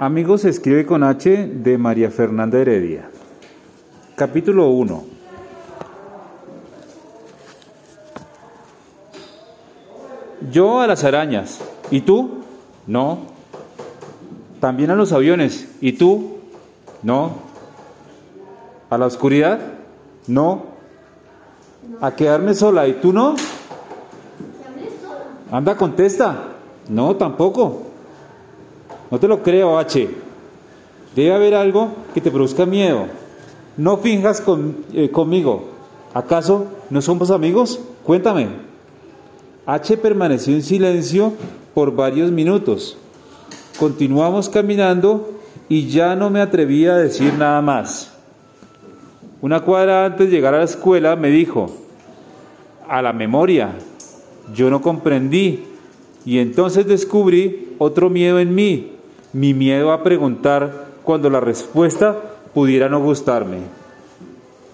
Amigos escribe con H de María Fernanda Heredia. Capítulo 1. Yo a las arañas. ¿Y tú? No. También a los aviones. ¿Y tú? No. ¿A la oscuridad? No. ¿A quedarme sola? ¿Y tú no? Anda, contesta. No, tampoco. No te lo creo, H. Debe haber algo que te produzca miedo. No finjas con, eh, conmigo. ¿Acaso no somos amigos? Cuéntame. H permaneció en silencio por varios minutos. Continuamos caminando y ya no me atrevía a decir nada más. Una cuadra antes de llegar a la escuela me dijo, a la memoria, yo no comprendí y entonces descubrí otro miedo en mí, mi miedo a preguntar cuando la respuesta pudiera no gustarme.